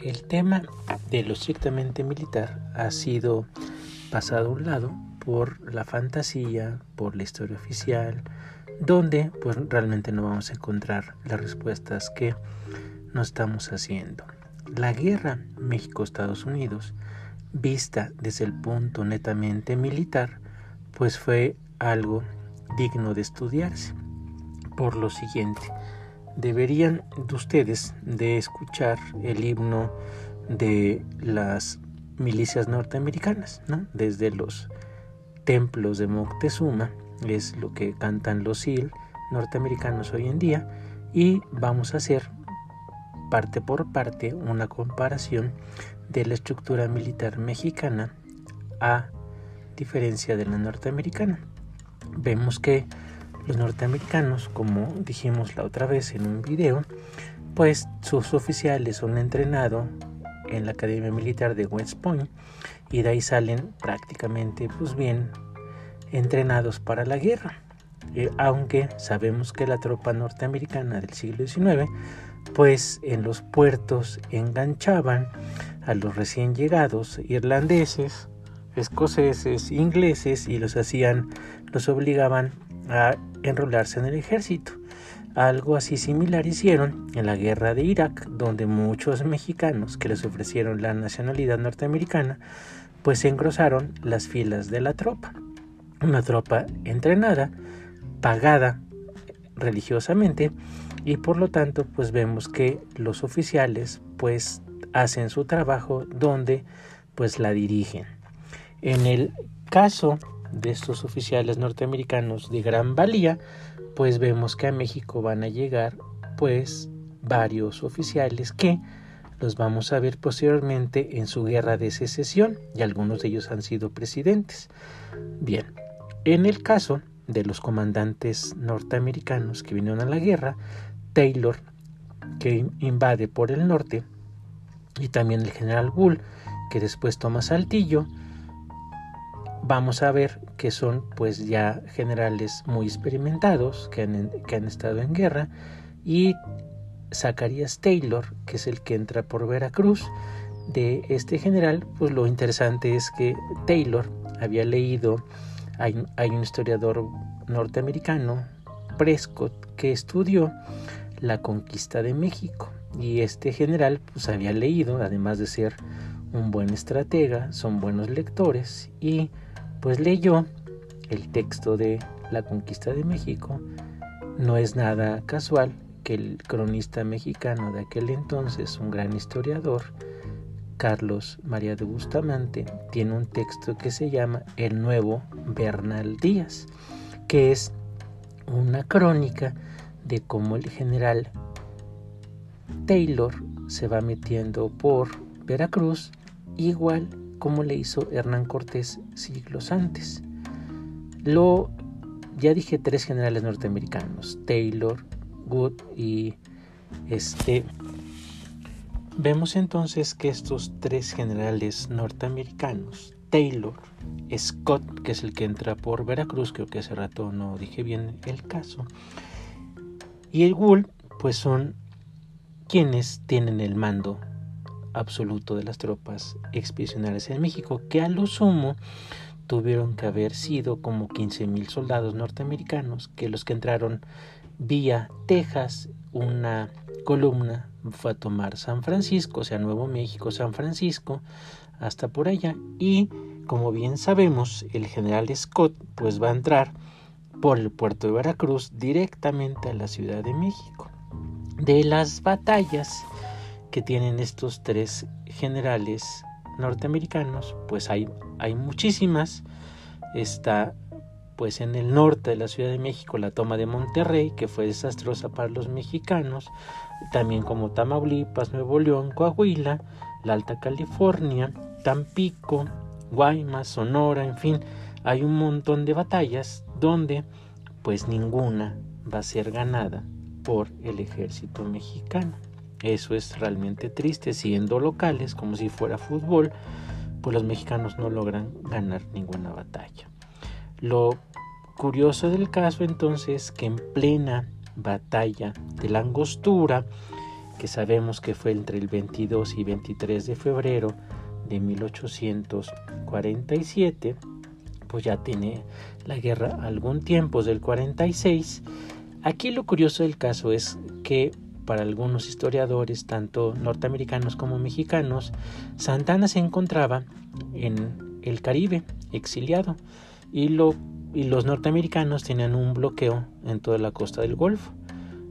el tema de lo estrictamente militar ha sido pasado a un lado por la fantasía, por la historia oficial, donde pues realmente no vamos a encontrar las respuestas que nos estamos haciendo. La guerra México-Estados Unidos, vista desde el punto netamente militar, pues fue algo digno de estudiarse. Por lo siguiente, deberían de ustedes de escuchar el himno de las milicias norteamericanas, ¿no? Desde los templos de Moctezuma, es lo que cantan los SEAL norteamericanos hoy en día, y vamos a hacer parte por parte una comparación de la estructura militar mexicana a diferencia de la norteamericana. Vemos que los norteamericanos, como dijimos la otra vez en un video, pues sus oficiales son entrenados en la Academia Militar de West Point y de ahí salen prácticamente pues bien entrenados para la guerra. Eh, aunque sabemos que la tropa norteamericana del siglo XIX pues en los puertos enganchaban a los recién llegados irlandeses, escoceses, ingleses y los hacían, los obligaban a enrolarse en el ejército. Algo así similar hicieron en la guerra de Irak, donde muchos mexicanos que les ofrecieron la nacionalidad norteamericana, pues engrosaron las filas de la tropa. Una tropa entrenada, pagada religiosamente, y por lo tanto pues vemos que los oficiales pues hacen su trabajo donde pues la dirigen. En el caso de estos oficiales norteamericanos de gran valía, pues vemos que a México van a llegar pues varios oficiales que los vamos a ver posteriormente en su guerra de secesión y algunos de ellos han sido presidentes. Bien, en el caso de los comandantes norteamericanos que vinieron a la guerra, Taylor, que invade por el norte, y también el general Bull, que después toma Saltillo, vamos a ver que son pues ya generales muy experimentados que han, que han estado en guerra y Zacarías Taylor que es el que entra por Veracruz de este general pues lo interesante es que Taylor había leído hay, hay un historiador norteamericano Prescott que estudió la conquista de México y este general pues había leído además de ser un buen estratega son buenos lectores y pues leyó el texto de la conquista de México, no es nada casual que el cronista mexicano de aquel entonces, un gran historiador, Carlos María de Bustamante, tiene un texto que se llama El Nuevo Bernal Díaz, que es una crónica de cómo el general Taylor se va metiendo por Veracruz, igual como le hizo Hernán Cortés siglos antes. Lo ya dije tres generales norteamericanos, Taylor, Good y este Vemos entonces que estos tres generales norteamericanos, Taylor, Scott, que es el que entra por Veracruz, creo que hace rato no dije bien el caso, y el Wool, pues son quienes tienen el mando absoluto de las tropas expedicionarias en México, que a lo sumo tuvieron que haber sido como 15.000 soldados norteamericanos, que los que entraron vía Texas, una columna fue a tomar San Francisco, o sea, Nuevo México, San Francisco, hasta por allá, y como bien sabemos, el general Scott pues va a entrar por el puerto de Veracruz directamente a la Ciudad de México. De las batallas que tienen estos tres generales norteamericanos, pues hay, hay muchísimas. Está pues en el norte de la Ciudad de México la toma de Monterrey, que fue desastrosa para los mexicanos, también como Tamaulipas, Nuevo León, Coahuila, la Alta California, Tampico, Guaymas, Sonora, en fin, hay un montón de batallas donde pues ninguna va a ser ganada por el ejército mexicano. Eso es realmente triste, siendo locales, como si fuera fútbol, pues los mexicanos no logran ganar ninguna batalla. Lo curioso del caso entonces que en plena batalla de la angostura, que sabemos que fue entre el 22 y 23 de febrero de 1847, pues ya tiene la guerra algún tiempo, del 46. Aquí lo curioso del caso es que para algunos historiadores, tanto norteamericanos como mexicanos, Santana se encontraba en el Caribe, exiliado, y, lo, y los norteamericanos tenían un bloqueo en toda la costa del Golfo.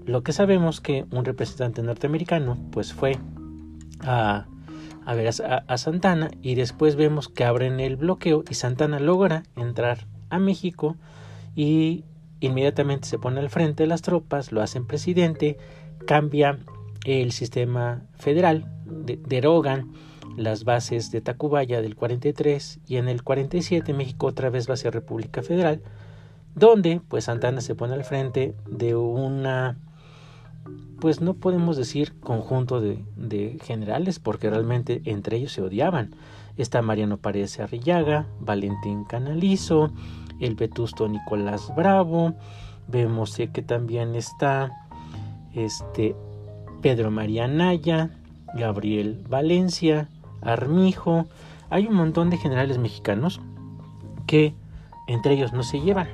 Lo que sabemos que un representante norteamericano pues fue a, ver a, Santana y después vemos que abren el bloqueo y Santana logra entrar a México y inmediatamente se pone al frente de las tropas, lo hacen presidente, cambia el sistema federal, derogan las bases de Tacubaya del 43 y en el 47 México otra vez va a ser República Federal, donde pues Santana se pone al frente de una pues no podemos decir conjunto de, generales, porque realmente entre ellos se odiaban. Está Mariano Paredes Arrillaga, Valentín Canalizo, el vetusto Nicolás Bravo, vemos que también está este Pedro María Naya, Gabriel Valencia, Armijo, hay un montón de generales mexicanos que entre ellos no se llevan.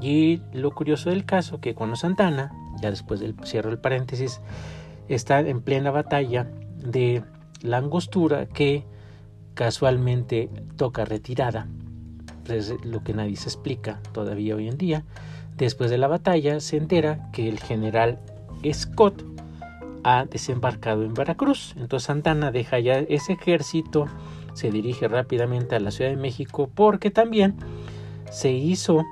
Y lo curioso del caso que cuando Santana ya después del cierro del paréntesis, está en plena batalla de la angostura que casualmente toca retirada. Lo que nadie se explica todavía hoy en día. Después de la batalla se entera que el general Scott ha desembarcado en Veracruz. Entonces Santana deja ya ese ejército, se dirige rápidamente a la Ciudad de México porque también se hizo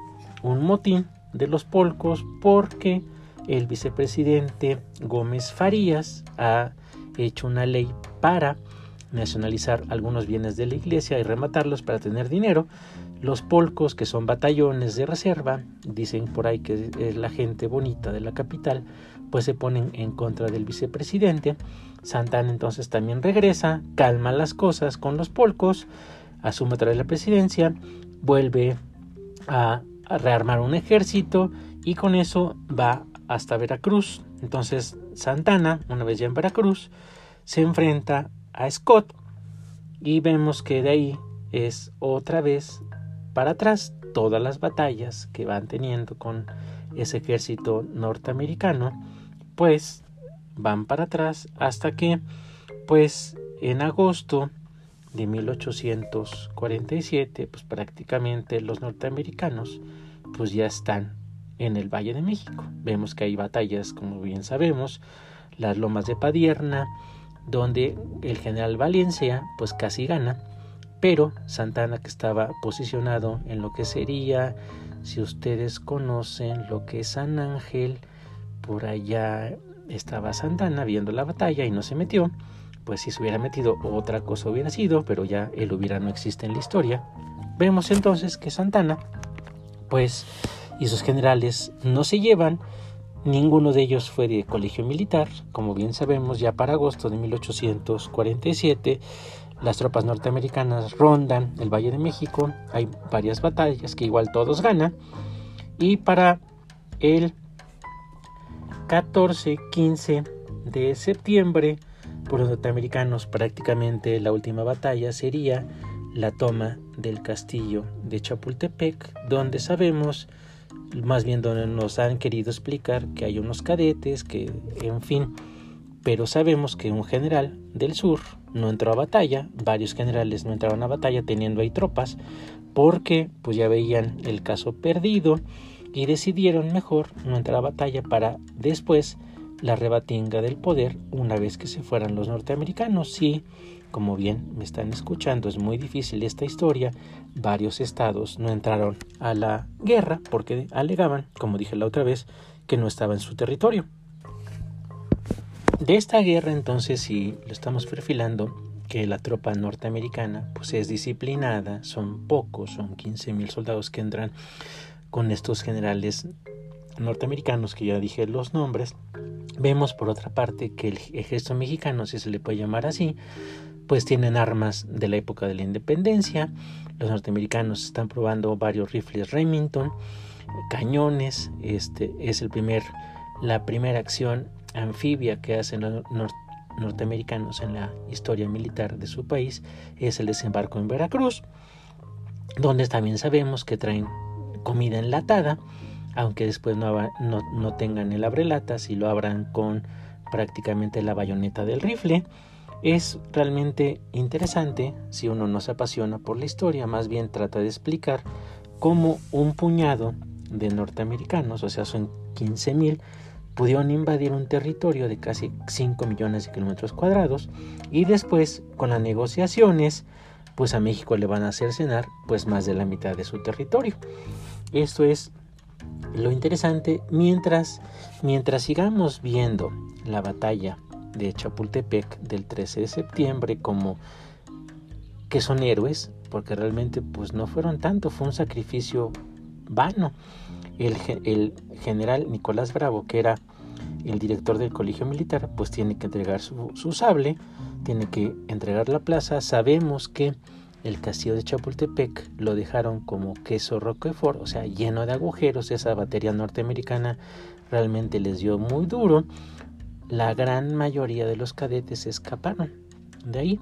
un motín de los polcos porque el vicepresidente Gómez Farías ha hecho una ley para nacionalizar algunos bienes de la iglesia y rematarlos para tener dinero. Los polcos, que son batallones de reserva, dicen por ahí que es la gente bonita de la capital, pues se ponen en contra del vicepresidente. Santana entonces también regresa, calma las cosas con los polcos, asume otra vez la presidencia, vuelve a, rearmar un ejército y con eso va hasta Veracruz. Entonces Santana, una vez ya en Veracruz, se enfrenta a Scott y vemos que de ahí es otra vez para atrás todas las batallas que van teniendo con ese ejército norteamericano, pues van para atrás hasta que pues en agosto de 1847 pues prácticamente los norteamericanos pues ya están en el Valle de México. Vemos que hay batallas, como bien sabemos, las lomas de Padierna, donde el general Valencia pues casi gana, pero Santana que estaba posicionado en lo que sería, si ustedes conocen lo que es San Ángel, por allá estaba Santana viendo la batalla y no se metió, pues si se hubiera metido otra cosa hubiera sido, pero ya él hubiera no existe en la historia. Vemos entonces que Santana pues y sus generales no se llevan. Ninguno de ellos fue de colegio militar. Como bien sabemos, ya para agosto de 1847 las tropas norteamericanas rondan el Valle de México. Hay varias batallas que igual todos ganan. Y para el 14-15 de septiembre, por los norteamericanos prácticamente la última batalla sería la toma del castillo de Chapultepec, donde sabemos más bien donde nos han querido explicar que hay unos cadetes, que en fin, pero sabemos que un general del sur no entró a batalla, varios generales no entraron a batalla teniendo ahí tropas, porque pues ya veían el caso perdido y decidieron mejor no entrar a batalla para después la rebatinga del poder una vez que se fueran los norteamericanos. Sí, como bien me están escuchando, es muy difícil esta historia. Varios estados no entraron a la guerra porque alegaban, como dije la otra vez, que no estaba en su territorio. De esta guerra entonces, si lo estamos perfilando, que la tropa norteamericana pues es disciplinada, son pocos, son 15 mil soldados que entran con estos generales norteamericanos que ya dije los nombres, vemos por otra parte que el ejército mexicano, si se le puede llamar así, pues tienen armas de la época de la independencia. Los norteamericanos están probando varios rifles Remington, cañones. Este es el primer, la primera acción anfibia que hacen los norteamericanos en la historia militar de su país es el desembarco en Veracruz, donde también sabemos que traen comida enlatada, aunque después no, no, tengan el abrelatas y lo abran con prácticamente la bayoneta del rifle. Es realmente interesante si uno no se apasiona por la historia, más bien trata de explicar cómo un puñado de norteamericanos, o sea, son 15 mil, pudieron invadir un territorio de casi 5 millones de kilómetros cuadrados y después con las negociaciones pues a México le van a hacer cenar pues más de la mitad de su territorio. Esto es lo interesante mientras mientras sigamos viendo la batalla de Chapultepec del 13 de septiembre como que son héroes porque realmente pues no fueron tanto, fue un sacrificio vano. El, el general Nicolás Bravo, que era el director del colegio militar, pues tiene que entregar su, su sable, tiene que entregar la plaza. Sabemos que el castillo de Chapultepec lo dejaron como queso roquefort, o sea, lleno de agujeros. Esa batería norteamericana realmente les dio muy duro. La gran mayoría de los cadetes escaparon de ahí.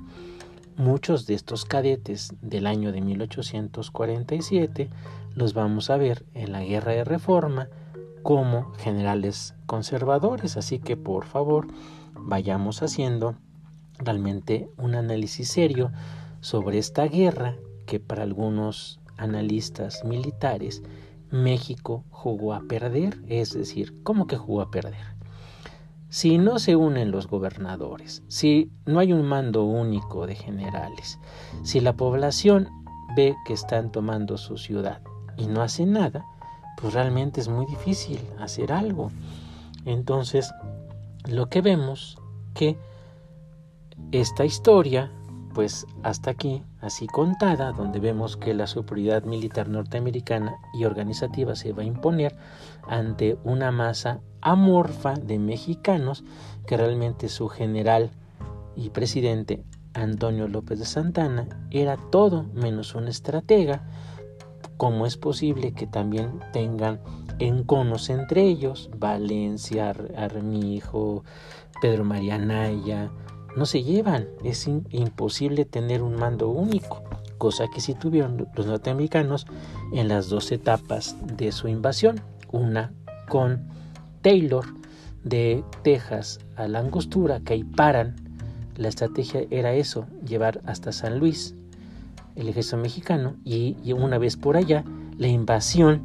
Muchos de estos cadetes del año de 1847 los vamos a ver en la Guerra de Reforma como generales conservadores, así que por favor vayamos haciendo realmente un análisis serio sobre esta guerra que para algunos analistas militares México jugó a perder, es decir, ¿cómo que jugó a perder? Si no se unen los gobernadores, si no hay un mando único de generales, si la población ve que están tomando su ciudad y no hace nada, pues realmente es muy difícil hacer algo. Entonces, lo que vemos que esta historia, pues hasta aquí, así contada, donde vemos que la superioridad militar norteamericana y organizativa se va a imponer ante una masa amorfa de mexicanos que realmente su general y presidente Antonio López de Santana era todo menos un estratega. ¿Cómo es posible que también tengan enconos entre ellos? Valencia, Armijo, Pedro María Naya, no se llevan. Es imposible tener un mando único, cosa que sí tuvieron los norteamericanos en las dos etapas de su invasión. Una con Taylor de Texas a la Angostura, que ahí paran. La estrategia era eso, llevar hasta San Luis el ejército mexicano y, y una vez por allá la invasión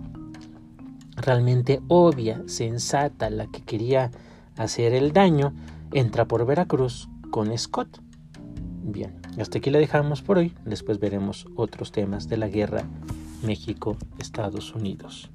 realmente obvia, sensata, la que quería hacer el daño, entra por Veracruz con Scott. Bien, hasta aquí la dejamos por hoy. Después veremos otros temas de la guerra México-Estados Unidos.